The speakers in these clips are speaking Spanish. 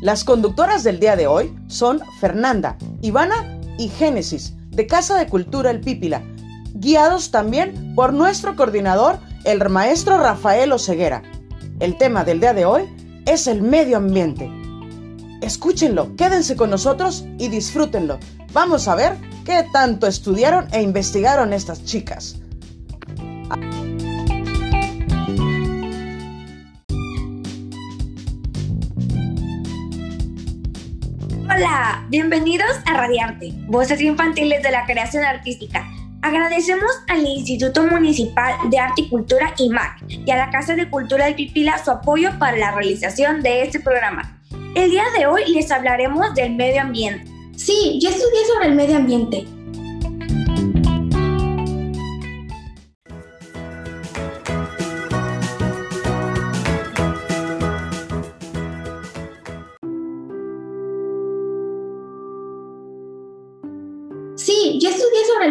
Las conductoras del día de hoy son Fernanda, Ivana y Génesis, de Casa de Cultura El Pípila, guiados también por nuestro coordinador, el maestro Rafael Oceguera. El tema del día de hoy es el medio ambiente. Escúchenlo, quédense con nosotros y disfrútenlo. Vamos a ver qué tanto estudiaron e investigaron estas chicas. Hola, bienvenidos a Radiarte, Voces Infantiles de la Creación Artística. Agradecemos al Instituto Municipal de Arte y Cultura IMAC y a la Casa de Cultura del Pipila su apoyo para la realización de este programa. El día de hoy les hablaremos del medio ambiente. Sí, yo estudié sobre el medio ambiente.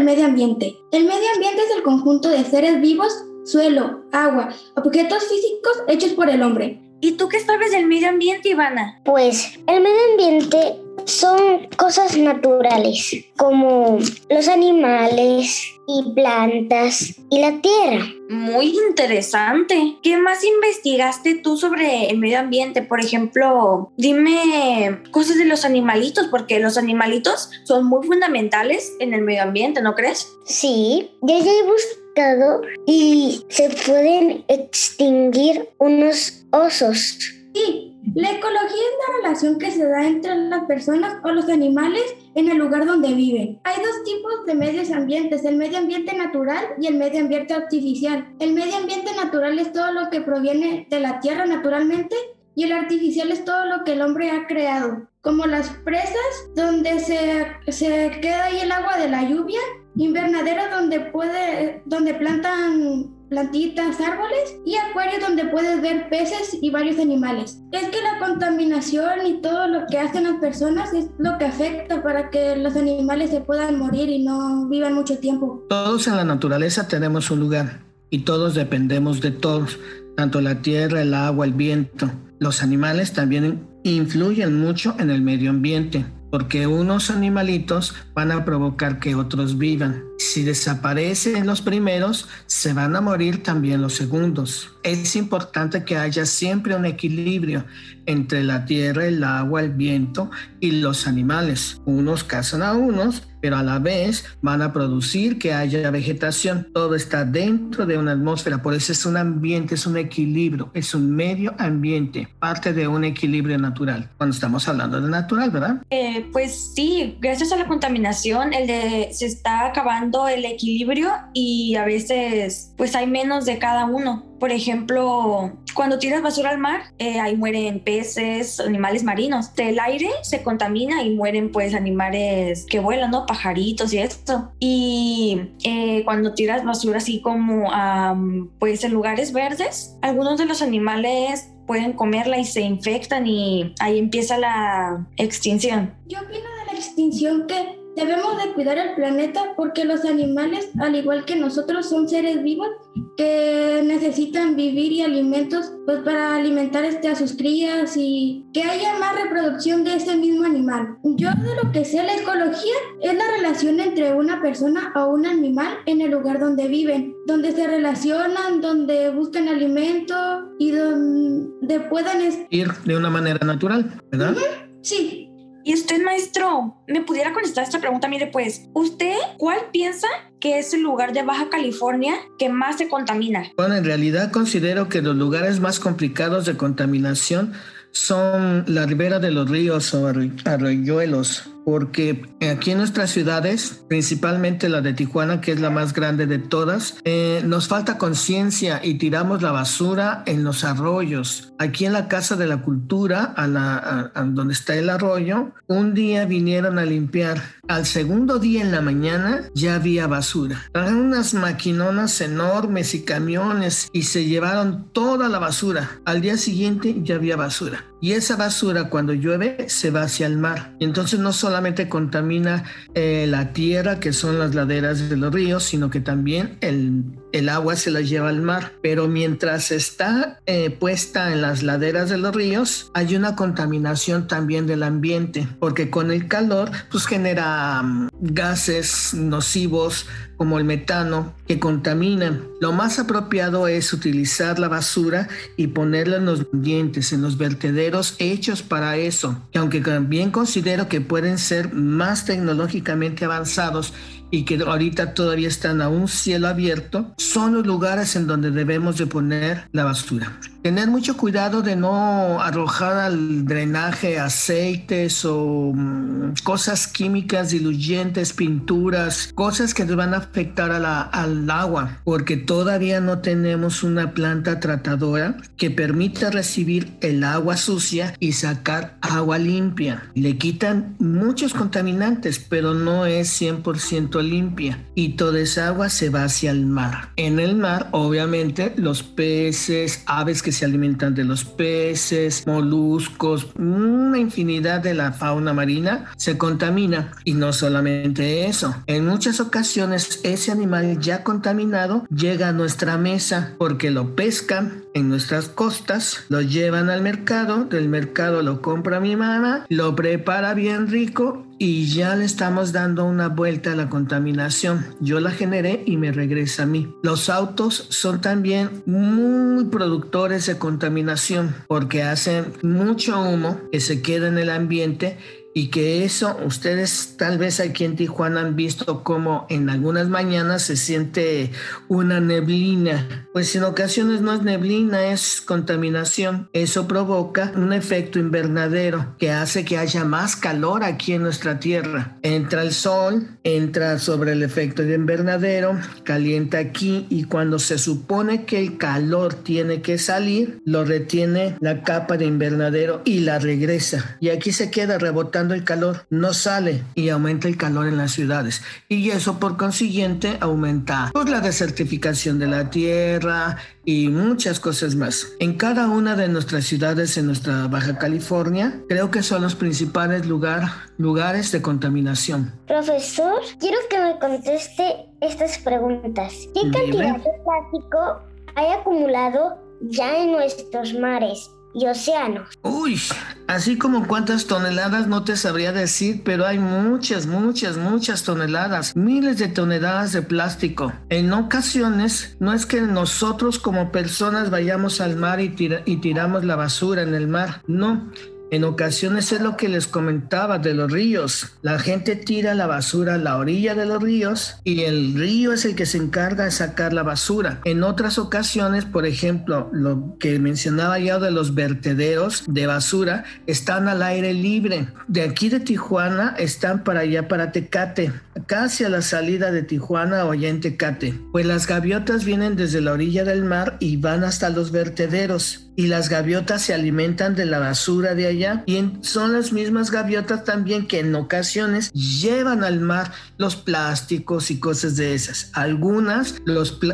Medio ambiente. El medio ambiente es el conjunto de seres vivos, suelo, agua, objetos físicos hechos por el hombre. ¿Y tú qué sabes del medio ambiente, Ivana? Pues el medio ambiente son cosas naturales, como los animales y plantas y la tierra. Muy interesante. ¿Qué más investigaste tú sobre el medio ambiente? Por ejemplo, dime cosas de los animalitos, porque los animalitos son muy fundamentales en el medio ambiente, ¿no crees? Sí, ya he buscado y se pueden extinguir unos osos. Sí, la ecología es la relación que se da entre las personas o los animales en el lugar donde viven. Hay dos tipos de medios ambientes, el medio ambiente natural y el medio ambiente artificial. El medio ambiente natural es todo lo que proviene de la tierra naturalmente y el artificial es todo lo que el hombre ha creado, como las presas donde se, se queda ahí el agua de la lluvia, invernaderos donde, puede, donde plantan plantitas, árboles y acuarios donde puedes ver peces y varios animales. Es que la contaminación y todo lo que hacen las personas es lo que afecta para que los animales se puedan morir y no vivan mucho tiempo. Todos en la naturaleza tenemos un lugar y todos dependemos de todos, tanto la tierra, el agua, el viento. Los animales también influyen mucho en el medio ambiente porque unos animalitos van a provocar que otros vivan. Si desaparecen los primeros, se van a morir también los segundos. Es importante que haya siempre un equilibrio entre la tierra, el agua, el viento y los animales. Unos cazan a unos, pero a la vez van a producir que haya vegetación. Todo está dentro de una atmósfera, por eso es un ambiente, es un equilibrio, es un medio ambiente, parte de un equilibrio natural. Cuando estamos hablando de natural, ¿verdad? Eh, pues sí, gracias a la contaminación, el de, se está acabando el equilibrio y a veces pues hay menos de cada uno. Por ejemplo, cuando tiras basura al mar, eh, ahí mueren peces, animales marinos. El aire se contamina y mueren pues animales que vuelan, ¿no? Pajaritos y esto. Y eh, cuando tiras basura así como um, pues en lugares verdes, algunos de los animales pueden comerla y se infectan y ahí empieza la extinción. Yo opino de la extinción que debemos de cuidar el planeta porque los animales, al igual que nosotros, son seres vivos que necesitan vivir y alimentos pues para alimentar este, a sus crías y que haya más reproducción de ese mismo animal. Yo de lo que sé la ecología es la relación entre una persona o un animal en el lugar donde viven, donde se relacionan, donde buscan alimento y donde puedan ir de una manera natural, ¿verdad? Uh -huh. Sí, y usted, maestro, me pudiera contestar esta pregunta. Mire, pues, ¿usted cuál piensa que es el lugar de Baja California que más se contamina? Bueno, en realidad considero que los lugares más complicados de contaminación son la ribera de los ríos o arroyuelos, porque aquí en nuestras ciudades, principalmente la de Tijuana, que es la más grande de todas, eh, nos falta conciencia y tiramos la basura en los arroyos. Aquí en la Casa de la Cultura, a la, donde está el arroyo, un día vinieron a limpiar. Al segundo día en la mañana ya había basura. Trajeron unas maquinonas enormes y camiones y se llevaron toda la basura. Al día siguiente ya había basura. Y esa basura cuando llueve se va hacia el mar. Entonces no solamente contamina eh, la tierra, que son las laderas de los ríos, sino que también el, el agua se la lleva al mar. Pero mientras está eh, puesta en las laderas de los ríos, hay una contaminación también del ambiente, porque con el calor pues genera mm, gases nocivos como el metano que contaminan. Lo más apropiado es utilizar la basura y ponerla en los dientes, en los vertederos hechos para eso, que aunque también considero que pueden ser más tecnológicamente avanzados y que ahorita todavía están a un cielo abierto, son los lugares en donde debemos de poner la basura. Tener mucho cuidado de no arrojar al drenaje aceites o mm, cosas químicas diluyentes, pinturas, cosas que van a afectar a la, al agua, porque todavía no tenemos una planta tratadora que permita recibir el agua sucia y sacar agua limpia. Le quitan muchos contaminantes, pero no es 100% limpia y toda esa agua se va hacia el mar. En el mar, obviamente, los peces, aves que se alimentan de los peces, moluscos, una infinidad de la fauna marina se contamina. Y no solamente eso, en muchas ocasiones ese animal ya contaminado llega a nuestra mesa porque lo pescan en nuestras costas, lo llevan al mercado, del mercado lo compra mi mamá, lo prepara bien rico y ya le estamos dando una vuelta a la contaminación. Yo la generé y me regresa a mí. Los autos son también muy productores de contaminación porque hacen mucho humo que se queda en el ambiente y que eso ustedes tal vez aquí en Tijuana han visto como en algunas mañanas se siente una neblina. Pues en ocasiones no es neblina, es contaminación. Eso provoca un efecto invernadero que hace que haya más calor aquí en nuestra tierra. Entra el sol, entra sobre el efecto de invernadero, calienta aquí y cuando se supone que el calor tiene que salir, lo retiene la capa de invernadero y la regresa. Y aquí se queda rebotando el calor, no sale y aumenta el calor en las ciudades. Y eso por consiguiente aumenta pues, la desertificación de la tierra y muchas cosas más. En cada una de nuestras ciudades en nuestra Baja California, creo que son los principales lugar, lugares de contaminación. Profesor, quiero que me conteste estas preguntas. ¿Qué cantidad de plástico hay acumulado ya en nuestros mares? Y océanos. Uy, así como cuántas toneladas no te sabría decir, pero hay muchas, muchas, muchas toneladas, miles de toneladas de plástico. En ocasiones no es que nosotros como personas vayamos al mar y, y tiramos la basura en el mar, no en ocasiones es lo que les comentaba de los ríos. La gente tira la basura a la orilla de los ríos y el río es el que se encarga de sacar la basura. En otras ocasiones, por ejemplo, lo que mencionaba ya de los vertederos de basura, están al aire libre. De aquí de Tijuana están para allá, para Tecate, casi a la salida de Tijuana o allá en Tecate. Pues las gaviotas vienen desde la orilla del mar y van hasta los vertederos y las gaviotas se alimentan de la basura de allá y son las mismas gaviotas también que en ocasiones llevan al mar los plásticos y cosas de esas. Algunas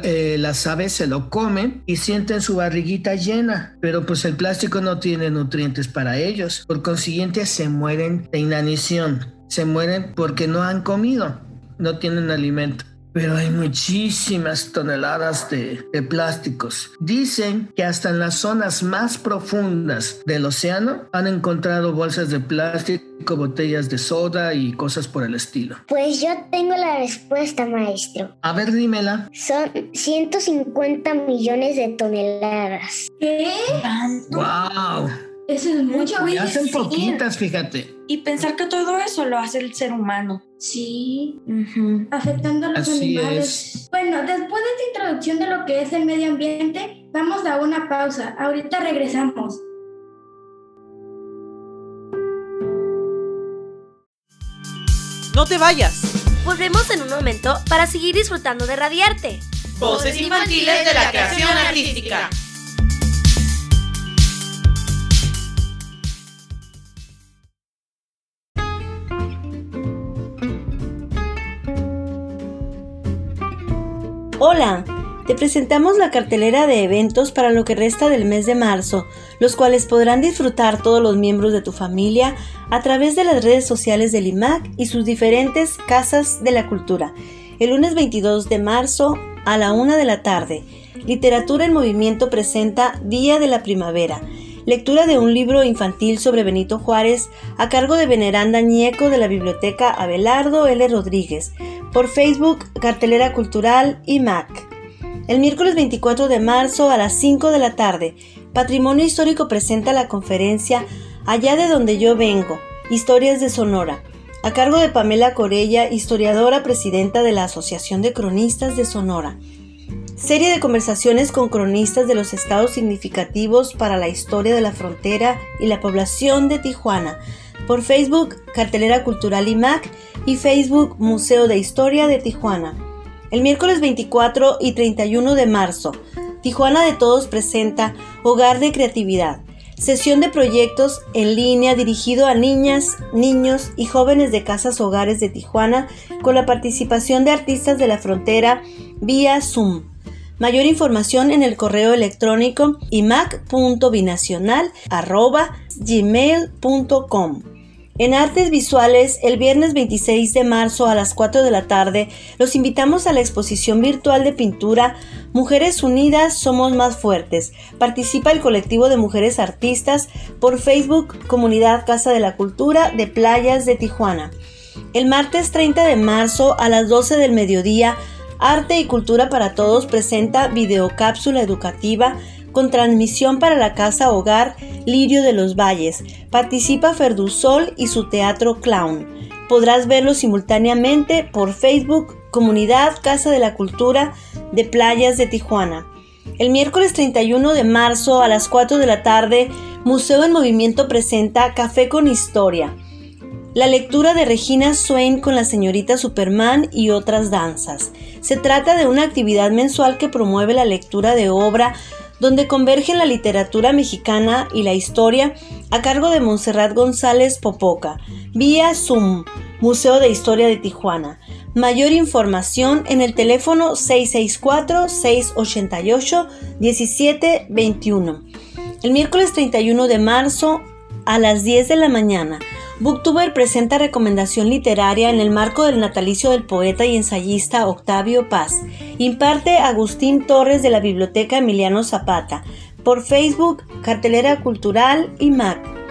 eh, las aves se lo comen y sienten su barriguita llena, pero pues el plástico no tiene nutrientes para ellos. Por consiguiente se mueren de inanición, se mueren porque no han comido, no tienen alimento pero hay muchísimas toneladas de, plásticos. Dicen que hasta en las zonas más profundas del océano han encontrado bolsas de plástico, botellas de soda y cosas por el estilo. Pues yo tengo la respuesta, maestro. A ver, dímela. Son 150 millones de toneladas. ¿Qué? ¡Wow! Eso es mucho. Y hacen poquitas, fíjate. Y pensar que todo eso lo hace el ser humano. Sí, afectando a los animales. Bueno, después de esta introducción de lo que es el medio ambiente, vamos a una pausa. Ahorita regresamos. No te vayas. Volvemos en un momento para seguir disfrutando de Radiarte. Voces infantiles de la creación artística. Hola, te presentamos la cartelera de eventos para lo que resta del mes de marzo, los cuales podrán disfrutar todos los miembros de tu familia a través de las redes sociales del IMAC y sus diferentes casas de la cultura. El lunes 22 de marzo a la una de la tarde, Literatura en Movimiento presenta Día de la Primavera, lectura de un libro infantil sobre Benito Juárez a cargo de Veneranda Ñeco de la Biblioteca Abelardo L. Rodríguez, por Facebook Cartelera Cultural IMAC. El miércoles 24 de marzo a las 5 de la tarde, Patrimonio Histórico presenta la conferencia Allá de donde yo vengo, Historias de Sonora, a cargo de Pamela Corella, historiadora presidenta de la Asociación de Cronistas de Sonora. Serie de conversaciones con cronistas de los estados significativos para la historia de la frontera y la población de Tijuana, por Facebook Cartelera Cultural IMAC y Facebook Museo de Historia de Tijuana. El miércoles 24 y 31 de marzo, Tijuana de Todos presenta Hogar de Creatividad, sesión de proyectos en línea dirigido a niñas, niños y jóvenes de casas hogares de Tijuana con la participación de artistas de la frontera vía Zoom. Mayor información en el correo electrónico imac.binacional.gmail.com. En Artes Visuales, el viernes 26 de marzo a las 4 de la tarde, los invitamos a la exposición virtual de pintura Mujeres Unidas Somos Más Fuertes. Participa el colectivo de mujeres artistas por Facebook Comunidad Casa de la Cultura de Playas de Tijuana. El martes 30 de marzo a las 12 del mediodía, Arte y Cultura para Todos presenta videocápsula educativa con transmisión para la Casa Hogar Lirio de los Valles. Participa Ferdusol y su Teatro Clown. Podrás verlo simultáneamente por Facebook Comunidad Casa de la Cultura de Playas de Tijuana. El miércoles 31 de marzo a las 4 de la tarde, Museo en Movimiento presenta Café con Historia. La lectura de Regina Swain con la señorita Superman y otras danzas. Se trata de una actividad mensual que promueve la lectura de obra donde convergen la literatura mexicana y la historia a cargo de Montserrat González Popoca, vía Zoom, Museo de Historia de Tijuana. Mayor información en el teléfono 664-688-1721. El miércoles 31 de marzo a las 10 de la mañana Booktuber presenta recomendación literaria en el marco del natalicio del poeta y ensayista Octavio Paz. Imparte Agustín Torres de la Biblioteca Emiliano Zapata. Por Facebook, Cartelera Cultural y Mac.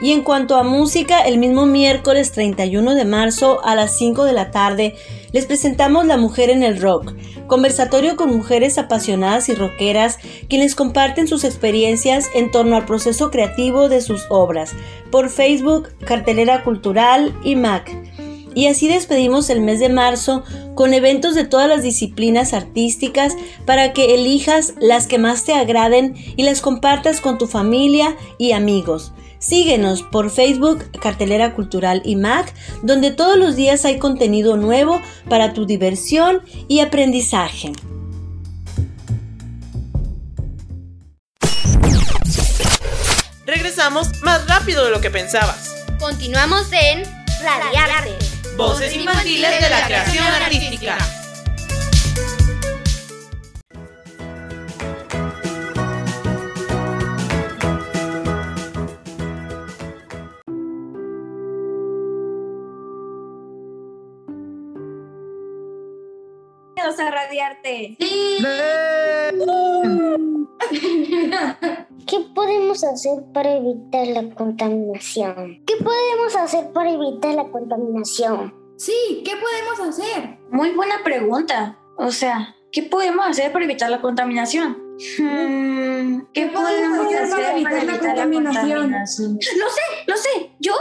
Y en cuanto a música, el mismo miércoles 31 de marzo a las 5 de la tarde les presentamos La Mujer en el Rock, conversatorio con mujeres apasionadas y rockeras quienes comparten sus experiencias en torno al proceso creativo de sus obras, por Facebook, Cartelera Cultural y Mac. Y así despedimos el mes de marzo con eventos de todas las disciplinas artísticas para que elijas las que más te agraden y las compartas con tu familia y amigos. Síguenos por Facebook Cartelera Cultural y Mac, donde todos los días hay contenido nuevo para tu diversión y aprendizaje. Regresamos más rápido de lo que pensabas. Continuamos en Radiarte. Voces infantiles de la creación artística. Radiarte. ¿Qué podemos hacer para evitar la contaminación? ¿Qué podemos hacer para evitar la contaminación? Sí, ¿qué podemos hacer? Muy buena pregunta. O sea, ¿qué podemos hacer para evitar la contaminación? Hmm, ¿Qué, podemos hacer para evitar, la, contaminación? Lo sé, lo sé. Yo,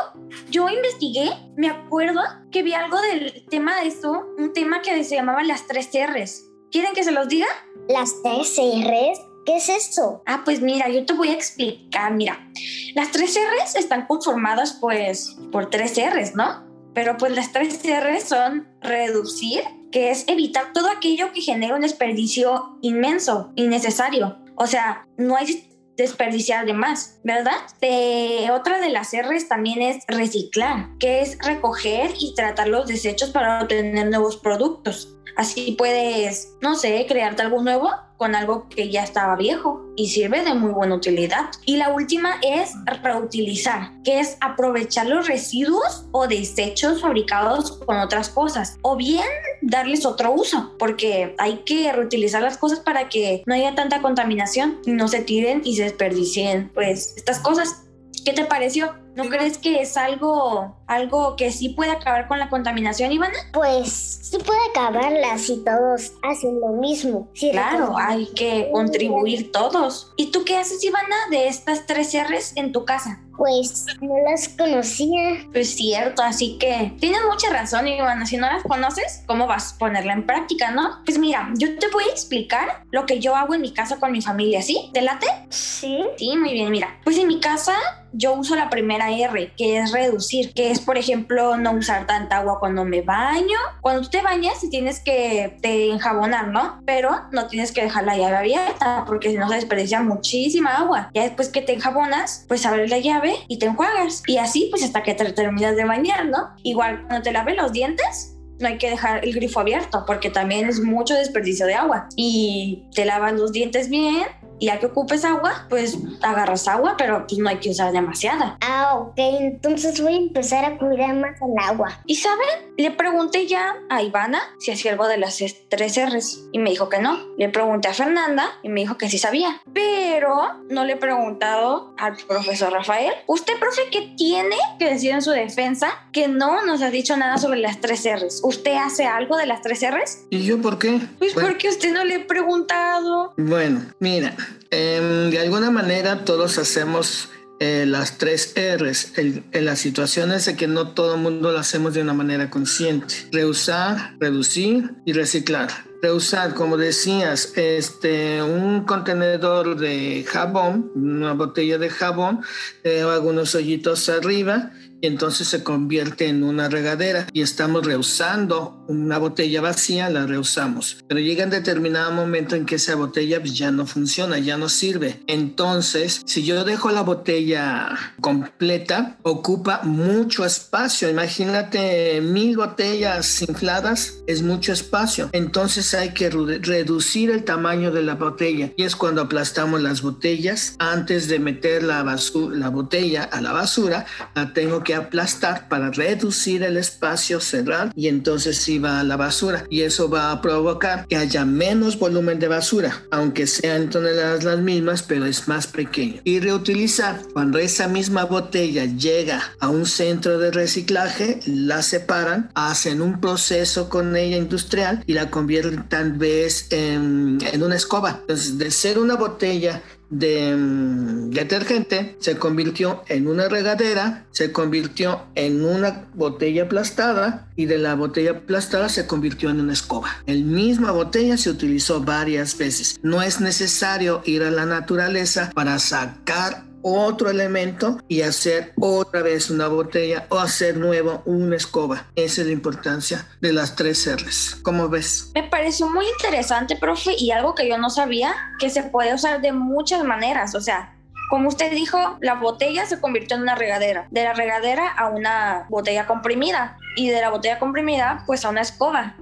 yo investigué, me acuerdo que vi algo del tema de esto, un tema que se llamaba las tres R's. ¿Quieren que se los diga? ¿Las tres R's? ¿Qué es eso? Ah, pues mira, yo te voy a explicar. Mira, las tres R's están conformadas pues por tres R's, ¿no? pero pues las tres R son reducir, que es evitar todo aquello que genera un desperdicio inmenso, innecesario. O sea, no hay desperdiciar de más, ¿verdad? De, otra de las R's también es reciclar, que es recoger y tratar los desechos para obtener nuevos productos. Así puedes, no sé, crearte algo nuevo con algo que ya estaba viejo y sirve de muy buena utilidad. Y la última es reutilizar, que es aprovechar los residuos o desechos fabricados con otras cosas o bien darles otro uso, porque hay que reutilizar las cosas para que no haya tanta contaminación y no se tiren y se desperdicien pues estas cosas. ¿Qué te pareció? ¿No crees que es algo, algo que sí puede acabar con la contaminación, Ivana? Pues sí puede acabarla si todos hacen lo mismo. claro, hay que contribuir todos. ¿Y tú qué haces, Ivana, de estas tres R's en tu casa? Pues no las conocía. Pues cierto, así que tienes mucha razón, Ivana. Si no las conoces, ¿cómo vas a ponerla en práctica, no? Pues mira, yo te voy a explicar lo que yo hago en mi casa con mi familia, ¿sí? ¿Te late? Sí. Sí, muy bien, mira. Pues en mi casa yo uso la primera R, que es reducir, que es, por ejemplo, no usar tanta agua cuando me baño. Cuando tú te bañas, tienes que te enjabonar, ¿no? Pero no tienes que dejar la llave abierta, porque si no se desperdicia muchísima agua. Ya después que te enjabonas, pues abres la llave y te enjuagas. Y así, pues hasta que te terminas de bañar, ¿no? Igual cuando te laves los dientes, no hay que dejar el grifo abierto porque también es mucho desperdicio de agua. Y te lavas los dientes bien, y ya que ocupes agua, pues agarras agua, pero pues no hay que usar demasiada. Ah, ok, entonces voy a empezar a cuidar más el agua. ¿Y saben? Le pregunté ya a Ivana si hacía algo de las tres R's y me dijo que no. Le pregunté a Fernanda y me dijo que sí sabía, pero no le he preguntado al profesor Rafael. ¿Usted, profe, qué tiene que decir en su defensa que no nos ha dicho nada sobre las tres R's? ¿Usted hace algo de las tres R's? ¿Y yo por qué? Pues porque usted no le he preguntado. Bueno, mira, Em, de alguna manera todos hacemos eh, las tres R's en las situaciones de que no todo el mundo lo hacemos de una manera consciente. Reusar, reducir y reciclar. Reusar, como decías, este, un contenedor de jabón, una botella de jabón, eh, hago unos hoyitos arriba y entonces se convierte en una regadera y estamos reusando una botella vacía, la reusamos. Pero llega un determinado momento en que esa botella pues, ya no funciona, ya no sirve. Entonces, si yo dejo la botella completa, ocupa mucho espacio. Imagínate mil botellas infladas, es mucho espacio. Entonces hay que reducir el tamaño de la botella y es cuando aplastamos las botellas. Antes de meter la, la botella a la basura, la tengo que que aplastar para reducir el espacio, cerrar y entonces sí va a la basura. Y eso va a provocar que haya menos volumen de basura, aunque sean toneladas las mismas, pero es más pequeño. Y reutilizar, cuando esa misma botella llega a un centro de reciclaje, la separan, hacen un proceso con ella industrial y la convierten tal vez en, en una escoba. Entonces, de ser una botella de mm, detergente se convirtió en una regadera, se convirtió en una botella aplastada y de la botella aplastada se convirtió en una escoba. El misma botella se utilizó varias veces. No es necesario ir a la naturaleza para sacar otro elemento y hacer otra vez una botella o hacer nuevo una escoba. Esa es la importancia de las tres R's. ¿Cómo ves? Me pareció muy interesante, profe, y algo que yo no sabía, que se puede usar de muchas maneras. O sea, como usted dijo, la botella se convirtió en una regadera. De la regadera a una botella comprimida. Y de la botella comprimida, pues a una escoba.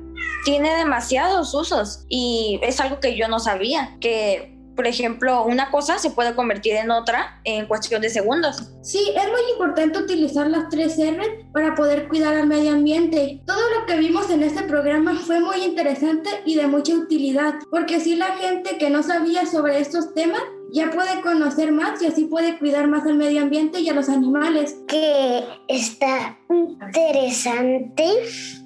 Tiene demasiados usos y es algo que yo no sabía, que por ejemplo, una cosa se puede convertir en otra en cuestión de segundos. Sí, es muy importante utilizar las tres R para poder cuidar al medio ambiente. Todo lo que vimos en este programa fue muy interesante y de mucha utilidad, porque así la gente que no sabía sobre estos temas ya puede conocer más y así puede cuidar más al medio ambiente y a los animales. Que está interesante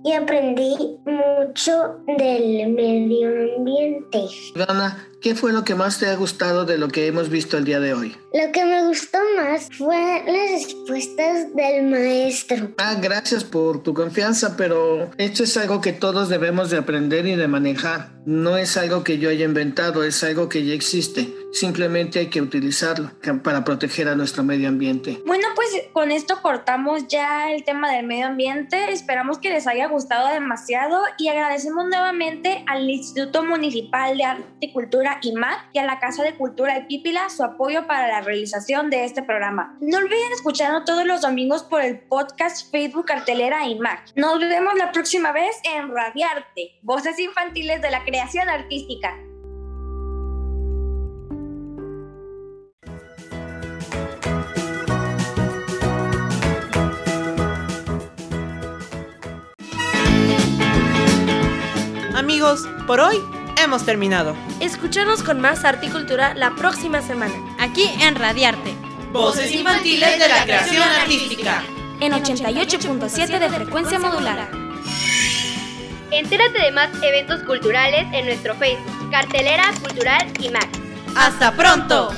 y aprendí mucho del medio ambiente. Ivana, ¿qué fue lo que más te ha gustado de lo que hemos visto el día de hoy? Lo que me gustó más fue las respuestas del maestro. Ah, gracias por tu confianza, pero esto es algo que todos debemos de aprender y de manejar. No es algo que yo haya inventado, es algo que ya existe. Simplemente hay que utilizarlo para proteger a nuestro medio ambiente. Bueno, pues con esto cortamos ya el tema del medio ambiente. Esperamos que les haya gustado demasiado y agradecemos nuevamente al Instituto Municipal de Arte y Cultura IMAC y a la Casa de Cultura de Pípila su apoyo para la realización de este programa. No olviden escucharnos todos los domingos por el podcast Facebook Cartelera IMAC. Nos vemos la próxima vez en Radiarte, voces infantiles de la creación artística. Amigos, por hoy hemos terminado. Escúchanos con más arte y cultura la próxima semana. Aquí en Radiarte. Voces infantiles de la creación artística. En 88.7 de frecuencia modulada. Entérate de más eventos culturales en nuestro Facebook, Cartelera Cultural y Mac. ¡Hasta pronto!